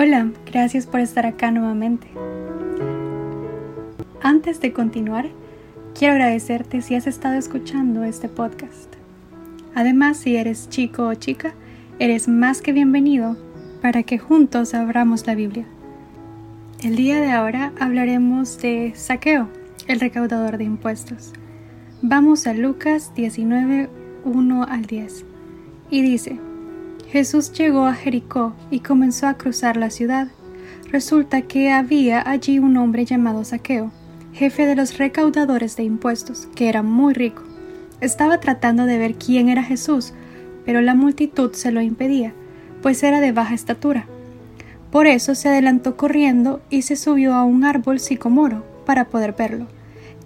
Hola, gracias por estar acá nuevamente. Antes de continuar, quiero agradecerte si has estado escuchando este podcast. Además, si eres chico o chica, eres más que bienvenido para que juntos abramos la Biblia. El día de ahora hablaremos de Saqueo, el recaudador de impuestos. Vamos a Lucas 19, 1 al 10. Y dice, Jesús llegó a Jericó y comenzó a cruzar la ciudad. Resulta que había allí un hombre llamado Saqueo, jefe de los recaudadores de impuestos, que era muy rico. Estaba tratando de ver quién era Jesús, pero la multitud se lo impedía, pues era de baja estatura. Por eso se adelantó corriendo y se subió a un árbol sicomoro para poder verlo,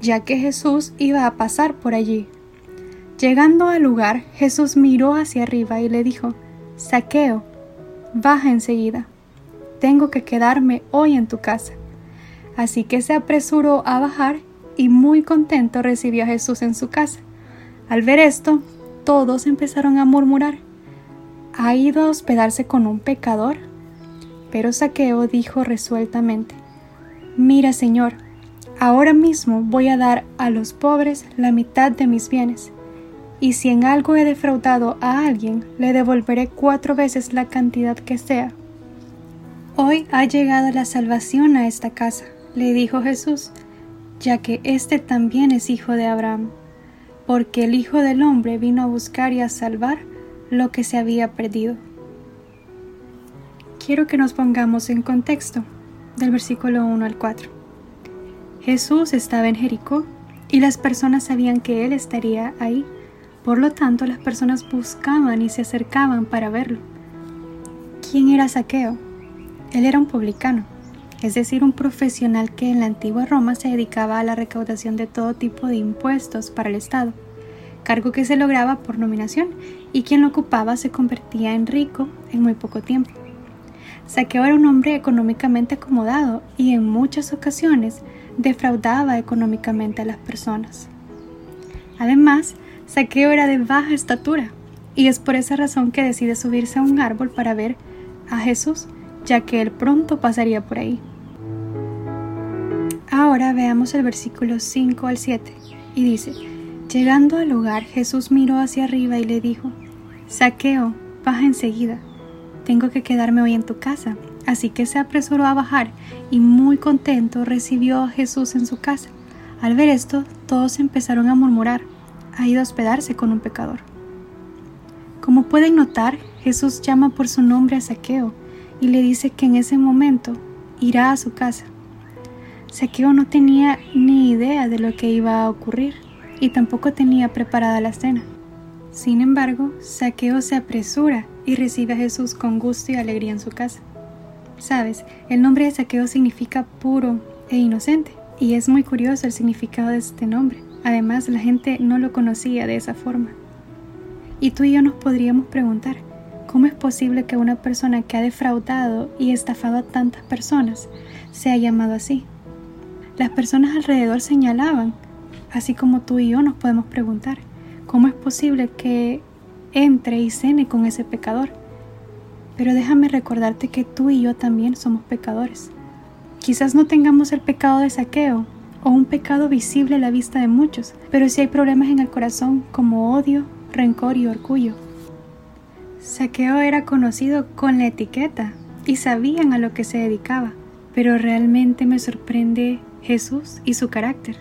ya que Jesús iba a pasar por allí. Llegando al lugar, Jesús miró hacia arriba y le dijo, Saqueo, baja enseguida. Tengo que quedarme hoy en tu casa. Así que se apresuró a bajar y muy contento recibió a Jesús en su casa. Al ver esto, todos empezaron a murmurar. ¿Ha ido a hospedarse con un pecador? Pero Saqueo dijo resueltamente, Mira, Señor, ahora mismo voy a dar a los pobres la mitad de mis bienes y si en algo he defraudado a alguien, le devolveré cuatro veces la cantidad que sea. Hoy ha llegado la salvación a esta casa, le dijo Jesús, ya que éste también es hijo de Abraham, porque el Hijo del Hombre vino a buscar y a salvar lo que se había perdido. Quiero que nos pongamos en contexto del versículo 1 al 4. Jesús estaba en Jericó y las personas sabían que Él estaría ahí por lo tanto, las personas buscaban y se acercaban para verlo. ¿Quién era Saqueo? Él era un publicano, es decir, un profesional que en la antigua Roma se dedicaba a la recaudación de todo tipo de impuestos para el Estado, cargo que se lograba por nominación y quien lo ocupaba se convertía en rico en muy poco tiempo. Saqueo era un hombre económicamente acomodado y en muchas ocasiones defraudaba económicamente a las personas. Además, Saqueo era de baja estatura y es por esa razón que decide subirse a un árbol para ver a Jesús, ya que él pronto pasaría por ahí. Ahora veamos el versículo 5 al 7 y dice, Llegando al lugar, Jesús miró hacia arriba y le dijo, Saqueo, baja enseguida, tengo que quedarme hoy en tu casa. Así que se apresuró a bajar y muy contento recibió a Jesús en su casa. Al ver esto, todos empezaron a murmurar, ha ido a hospedarse con un pecador. Como pueden notar, Jesús llama por su nombre a Saqueo y le dice que en ese momento irá a su casa. Saqueo no tenía ni idea de lo que iba a ocurrir y tampoco tenía preparada la cena. Sin embargo, Saqueo se apresura y recibe a Jesús con gusto y alegría en su casa. Sabes, el nombre de Saqueo significa puro e inocente, y es muy curioso el significado de este nombre. Además, la gente no lo conocía de esa forma. Y tú y yo nos podríamos preguntar, ¿cómo es posible que una persona que ha defraudado y estafado a tantas personas sea llamado así? Las personas alrededor señalaban, así como tú y yo nos podemos preguntar, ¿cómo es posible que entre y cene con ese pecador? Pero déjame recordarte que tú y yo también somos pecadores. Quizás no tengamos el pecado de saqueo, o un pecado visible a la vista de muchos, pero si hay problemas en el corazón como odio, rencor y orgullo. Saqueo era conocido con la etiqueta y sabían a lo que se dedicaba, pero realmente me sorprende Jesús y su carácter.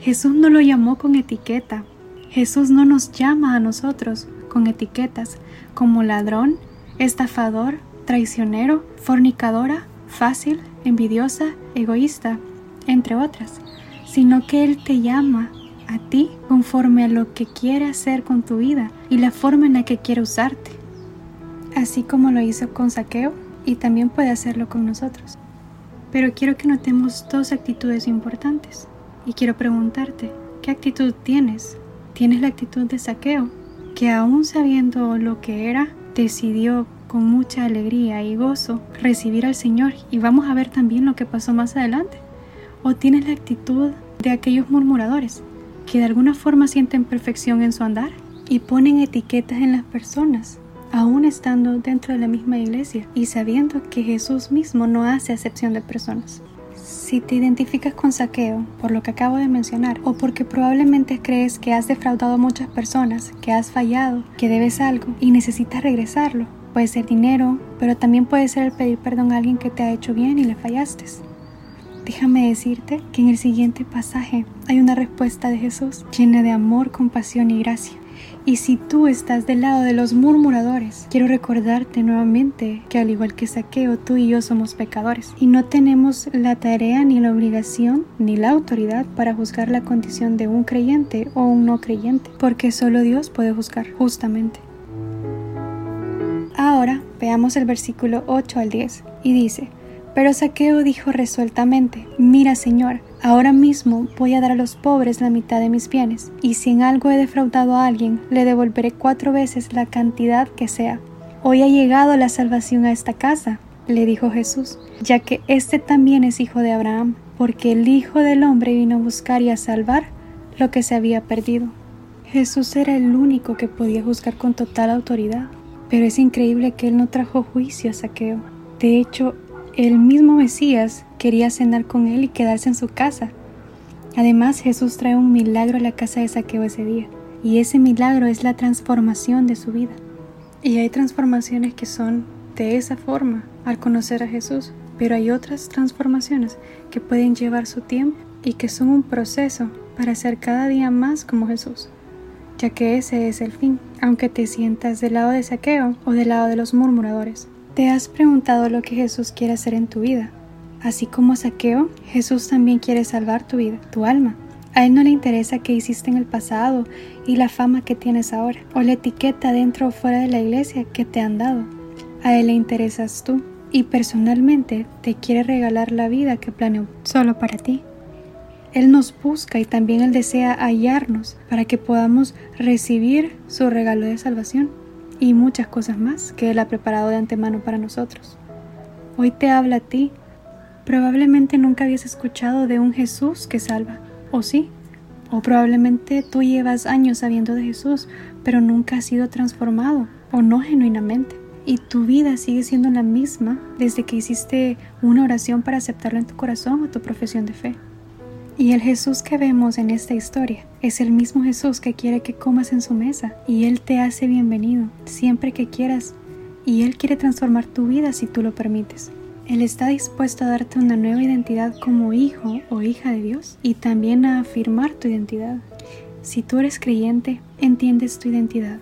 Jesús no lo llamó con etiqueta. Jesús no nos llama a nosotros con etiquetas como ladrón, estafador, traicionero, fornicadora, fácil, envidiosa, egoísta, entre otras sino que Él te llama a ti conforme a lo que quiere hacer con tu vida y la forma en la que quiere usarte. Así como lo hizo con Saqueo y también puede hacerlo con nosotros. Pero quiero que notemos dos actitudes importantes y quiero preguntarte, ¿qué actitud tienes? ¿Tienes la actitud de Saqueo, que aún sabiendo lo que era, decidió con mucha alegría y gozo recibir al Señor y vamos a ver también lo que pasó más adelante? ¿O tienes la actitud de aquellos murmuradores que de alguna forma sienten perfección en su andar y ponen etiquetas en las personas, aún estando dentro de la misma iglesia y sabiendo que Jesús mismo no hace acepción de personas. Si te identificas con saqueo por lo que acabo de mencionar o porque probablemente crees que has defraudado a muchas personas, que has fallado, que debes algo y necesitas regresarlo, puede ser dinero, pero también puede ser el pedir perdón a alguien que te ha hecho bien y le fallaste. Déjame decirte que en el siguiente pasaje hay una respuesta de Jesús llena de amor, compasión y gracia. Y si tú estás del lado de los murmuradores, quiero recordarte nuevamente que al igual que Saqueo, tú y yo somos pecadores y no tenemos la tarea ni la obligación ni la autoridad para juzgar la condición de un creyente o un no creyente, porque solo Dios puede juzgar justamente. Ahora veamos el versículo 8 al 10 y dice, pero Saqueo dijo resueltamente, Mira, Señor, ahora mismo voy a dar a los pobres la mitad de mis bienes, y si en algo he defraudado a alguien, le devolveré cuatro veces la cantidad que sea. Hoy ha llegado la salvación a esta casa, le dijo Jesús, ya que éste también es hijo de Abraham, porque el Hijo del Hombre vino a buscar y a salvar lo que se había perdido. Jesús era el único que podía juzgar con total autoridad, pero es increíble que él no trajo juicio a Saqueo. De hecho, el mismo Mesías quería cenar con él y quedarse en su casa. Además, Jesús trae un milagro a la casa de Saqueo ese día, y ese milagro es la transformación de su vida. Y hay transformaciones que son de esa forma al conocer a Jesús, pero hay otras transformaciones que pueden llevar su tiempo y que son un proceso para ser cada día más como Jesús, ya que ese es el fin, aunque te sientas del lado de Saqueo o del lado de los murmuradores. ¿Te has preguntado lo que Jesús quiere hacer en tu vida? Así como Saqueo, Jesús también quiere salvar tu vida, tu alma. A Él no le interesa qué hiciste en el pasado y la fama que tienes ahora, o la etiqueta dentro o fuera de la iglesia que te han dado. A Él le interesas tú y personalmente te quiere regalar la vida que planeó solo para ti. Él nos busca y también Él desea hallarnos para que podamos recibir su regalo de salvación y muchas cosas más que Él ha preparado de antemano para nosotros. Hoy te habla a ti. Probablemente nunca habías escuchado de un Jesús que salva, o sí, o probablemente tú llevas años sabiendo de Jesús, pero nunca has sido transformado, o no genuinamente. Y tu vida sigue siendo la misma desde que hiciste una oración para aceptarlo en tu corazón o tu profesión de fe. Y el Jesús que vemos en esta historia es el mismo Jesús que quiere que comas en su mesa y Él te hace bienvenido siempre que quieras y Él quiere transformar tu vida si tú lo permites. Él está dispuesto a darte una nueva identidad como hijo o hija de Dios y también a afirmar tu identidad. Si tú eres creyente, entiendes tu identidad.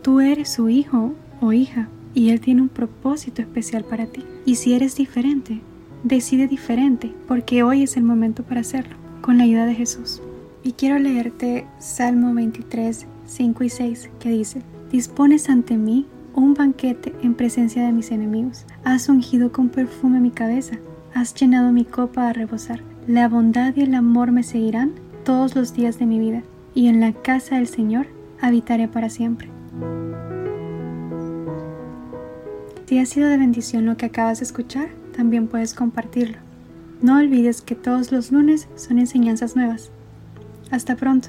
Tú eres su hijo o hija y Él tiene un propósito especial para ti. Y si eres diferente, decide diferente porque hoy es el momento para hacerlo con la ayuda de Jesús. Y quiero leerte Salmo 23, 5 y 6, que dice, Dispones ante mí un banquete en presencia de mis enemigos. Has ungido con perfume mi cabeza. Has llenado mi copa a rebosar. La bondad y el amor me seguirán todos los días de mi vida, y en la casa del Señor habitaré para siempre. Si ha sido de bendición lo que acabas de escuchar, también puedes compartirlo. No olvides que todos los lunes son enseñanzas nuevas. Hasta pronto.